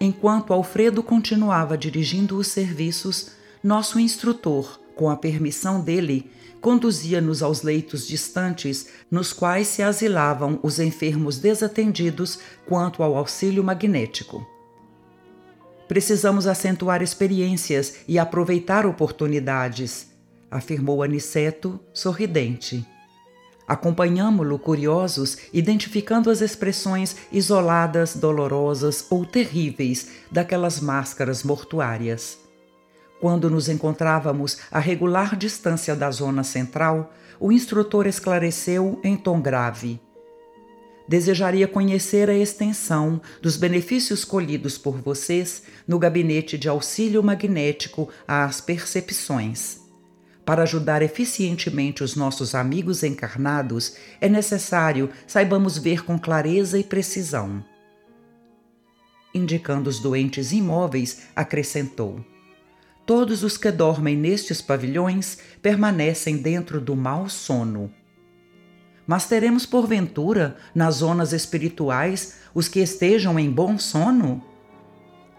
Enquanto Alfredo continuava dirigindo os serviços, nosso instrutor, com a permissão dele, conduzia-nos aos leitos distantes nos quais se asilavam os enfermos desatendidos quanto ao auxílio magnético. Precisamos acentuar experiências e aproveitar oportunidades, afirmou Aniceto, sorridente. Acompanhamo-lo curiosos, identificando as expressões isoladas, dolorosas ou terríveis daquelas máscaras mortuárias. Quando nos encontrávamos a regular distância da zona central, o instrutor esclareceu em tom grave. Desejaria conhecer a extensão dos benefícios colhidos por vocês no gabinete de auxílio magnético às percepções. Para ajudar eficientemente os nossos amigos encarnados, é necessário saibamos ver com clareza e precisão. Indicando os doentes imóveis, acrescentou: Todos os que dormem nestes pavilhões permanecem dentro do mau sono. Mas teremos porventura, nas zonas espirituais, os que estejam em bom sono?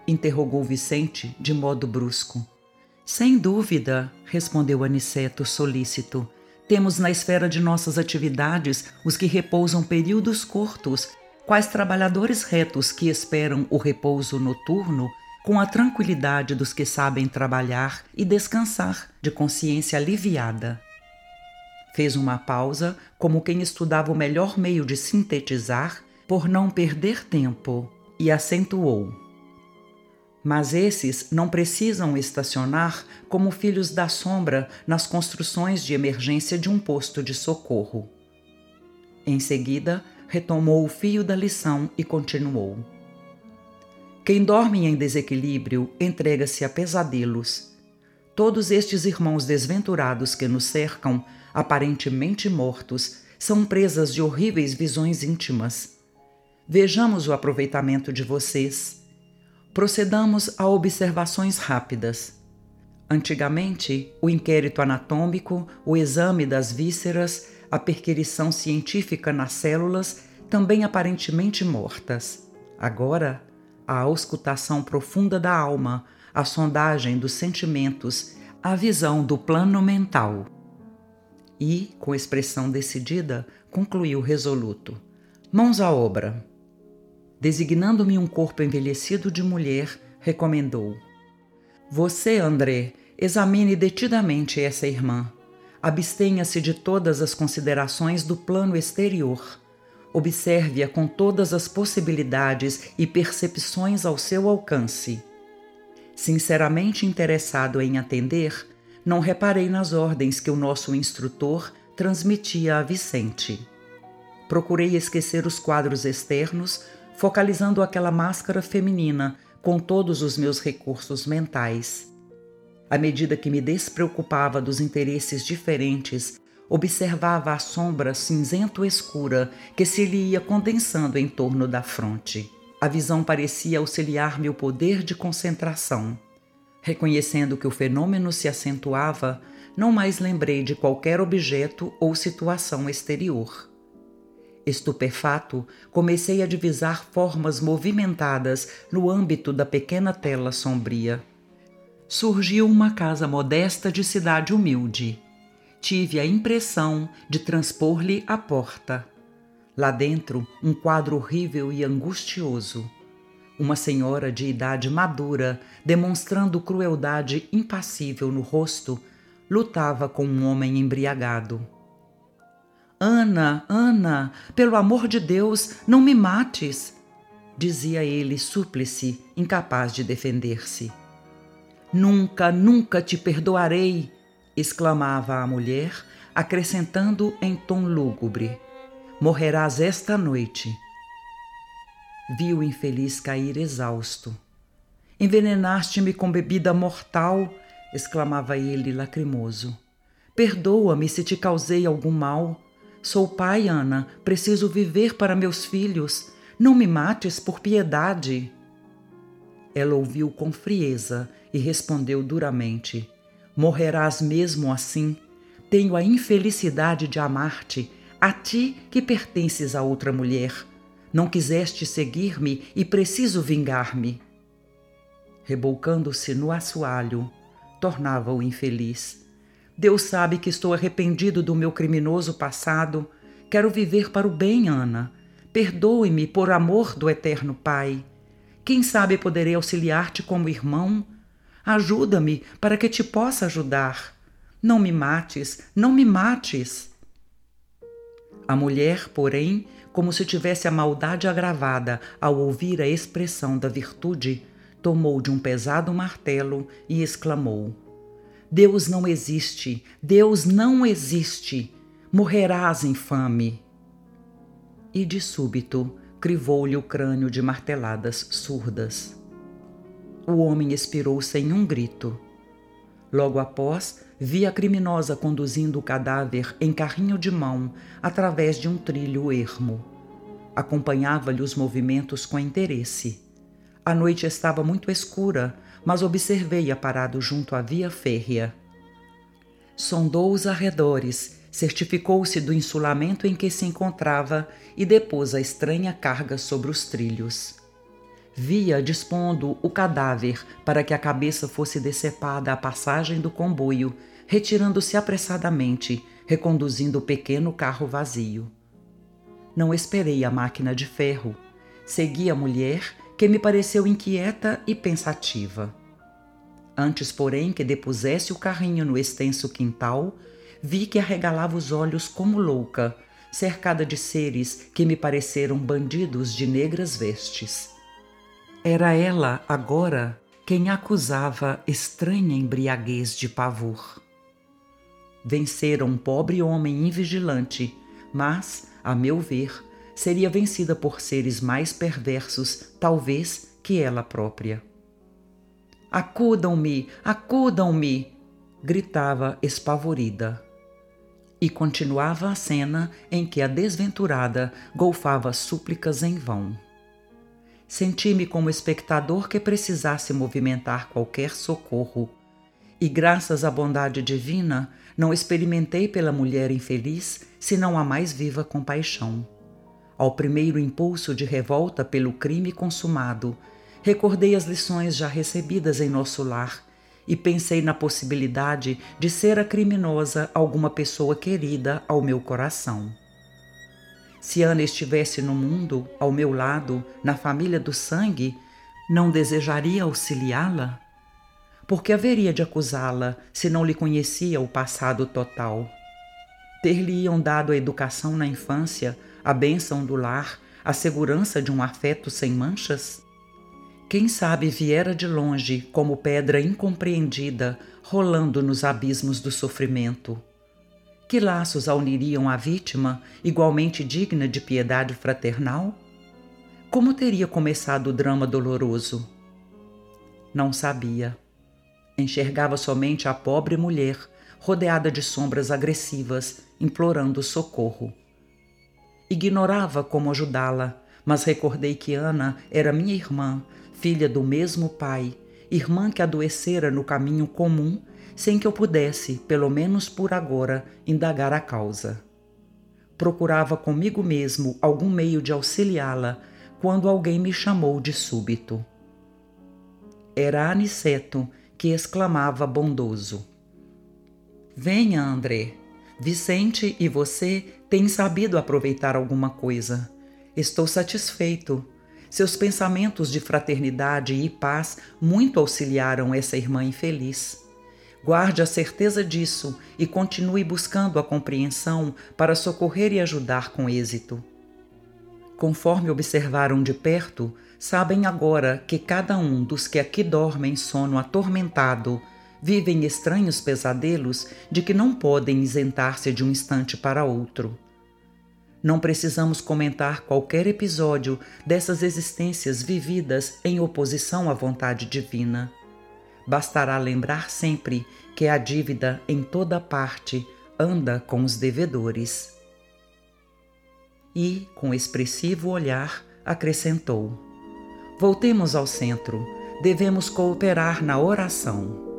interrogou Vicente de modo brusco. Sem dúvida, respondeu Aniceto solícito. Temos na esfera de nossas atividades os que repousam períodos curtos, quais trabalhadores retos que esperam o repouso noturno com a tranquilidade dos que sabem trabalhar e descansar de consciência aliviada. Fez uma pausa, como quem estudava o melhor meio de sintetizar, por não perder tempo, e acentuou. Mas esses não precisam estacionar como filhos da sombra nas construções de emergência de um posto de socorro. Em seguida, retomou o fio da lição e continuou. Quem dorme em desequilíbrio entrega-se a pesadelos. Todos estes irmãos desventurados que nos cercam, aparentemente mortos, são presas de horríveis visões íntimas. Vejamos o aproveitamento de vocês procedamos a observações rápidas. Antigamente, o inquérito anatômico, o exame das vísceras, a perquirição científica nas células, também aparentemente mortas. Agora, a auscultação profunda da alma, a sondagem dos sentimentos, a visão do plano mental. E, com expressão decidida, concluiu resoluto: Mãos à obra designando-me um corpo envelhecido de mulher, recomendou: Você, André, examine detidamente essa irmã. Abstenha-se de todas as considerações do plano exterior. Observe-a com todas as possibilidades e percepções ao seu alcance. Sinceramente interessado em atender, não reparei nas ordens que o nosso instrutor transmitia a Vicente. Procurei esquecer os quadros externos focalizando aquela máscara feminina com todos os meus recursos mentais. À medida que me despreocupava dos interesses diferentes, observava a sombra cinzento-escura que se lhe ia condensando em torno da fronte. A visão parecia auxiliar meu poder de concentração. Reconhecendo que o fenômeno se acentuava, não mais lembrei de qualquer objeto ou situação exterior. Estupefato, comecei a divisar formas movimentadas no âmbito da pequena tela sombria. Surgiu uma casa modesta de cidade humilde. Tive a impressão de transpor-lhe a porta. Lá dentro, um quadro horrível e angustioso. Uma senhora de idade madura, demonstrando crueldade impassível no rosto, lutava com um homem embriagado. Ana, Ana, pelo amor de Deus, não me mates, dizia ele súplice, incapaz de defender-se. Nunca, nunca te perdoarei, exclamava a mulher, acrescentando em tom lúgubre: Morrerás esta noite. vi o infeliz cair exausto. Envenenaste-me com bebida mortal, exclamava ele lacrimoso. Perdoa-me se te causei algum mal. Sou pai, Ana, preciso viver para meus filhos. Não me mates por piedade. Ela ouviu com frieza e respondeu duramente: Morrerás mesmo assim. Tenho a infelicidade de amar-te, a ti que pertences a outra mulher. Não quiseste seguir-me e preciso vingar-me. Reboucando-se no assoalho, tornava-o infeliz. Deus sabe que estou arrependido do meu criminoso passado. Quero viver para o bem, Ana. Perdoe-me por amor do eterno Pai. Quem sabe poderei auxiliar-te como irmão? Ajuda-me para que te possa ajudar. Não me mates, não me mates. A mulher, porém, como se tivesse a maldade agravada ao ouvir a expressão da virtude, tomou de um pesado martelo e exclamou: Deus não existe, Deus não existe, morrerás infame. E de súbito crivou-lhe o crânio de marteladas surdas. O homem expirou sem um grito. Logo após, vi a criminosa conduzindo o cadáver em carrinho de mão através de um trilho ermo. Acompanhava-lhe os movimentos com interesse. A noite estava muito escura, mas observei-a parado junto à via férrea. Sondou os arredores certificou-se do insulamento em que se encontrava e depôs a estranha carga sobre os trilhos. Via dispondo o cadáver para que a cabeça fosse decepada à passagem do comboio, retirando-se apressadamente, reconduzindo o pequeno carro vazio. Não esperei a máquina de ferro. Segui a mulher, que me pareceu inquieta e pensativa. Antes, porém, que depusesse o carrinho no extenso quintal, vi que arregalava os olhos como louca, cercada de seres que me pareceram bandidos de negras vestes. Era ela, agora, quem acusava estranha embriaguez de pavor. Vencera um pobre homem invigilante, mas, a meu ver, seria vencida por seres mais perversos, talvez, que ela própria. Acudam-me, acudam-me! gritava espavorida. E continuava a cena em que a desventurada golfava súplicas em vão. Senti-me como espectador que precisasse movimentar qualquer socorro, e graças à bondade divina, não experimentei pela mulher infeliz senão a mais viva compaixão. Ao primeiro impulso de revolta pelo crime consumado, recordei as lições já recebidas em nosso lar e pensei na possibilidade de ser a criminosa alguma pessoa querida ao meu coração. Se Ana estivesse no mundo, ao meu lado, na família do sangue, não desejaria auxiliá-la? Por que haveria de acusá-la se não lhe conhecia o passado total? Ter-lhe-iam dado a educação na infância, a bênção do lar, a segurança de um afeto sem manchas? Quem sabe viera de longe como pedra incompreendida rolando nos abismos do sofrimento. Que laços a uniriam à vítima, igualmente digna de piedade fraternal? Como teria começado o drama doloroso? Não sabia. Enxergava somente a pobre mulher, rodeada de sombras agressivas, implorando socorro. Ignorava como ajudá-la, mas recordei que Ana era minha irmã filha do mesmo pai, irmã que adoecera no caminho comum, sem que eu pudesse, pelo menos por agora, indagar a causa. Procurava comigo mesmo algum meio de auxiliá-la quando alguém me chamou de súbito. Era Aniceto que exclamava bondoso: Venha, André. Vicente e você têm sabido aproveitar alguma coisa. Estou satisfeito seus pensamentos de fraternidade e paz muito auxiliaram essa irmã infeliz. Guarde a certeza disso e continue buscando a compreensão para socorrer e ajudar com êxito. Conforme observaram de perto, sabem agora que cada um dos que aqui dormem sono atormentado vivem estranhos pesadelos de que não podem isentar-se de um instante para outro. Não precisamos comentar qualquer episódio dessas existências vividas em oposição à vontade divina. Bastará lembrar sempre que a dívida em toda parte anda com os devedores. E, com expressivo olhar, acrescentou: Voltemos ao centro, devemos cooperar na oração.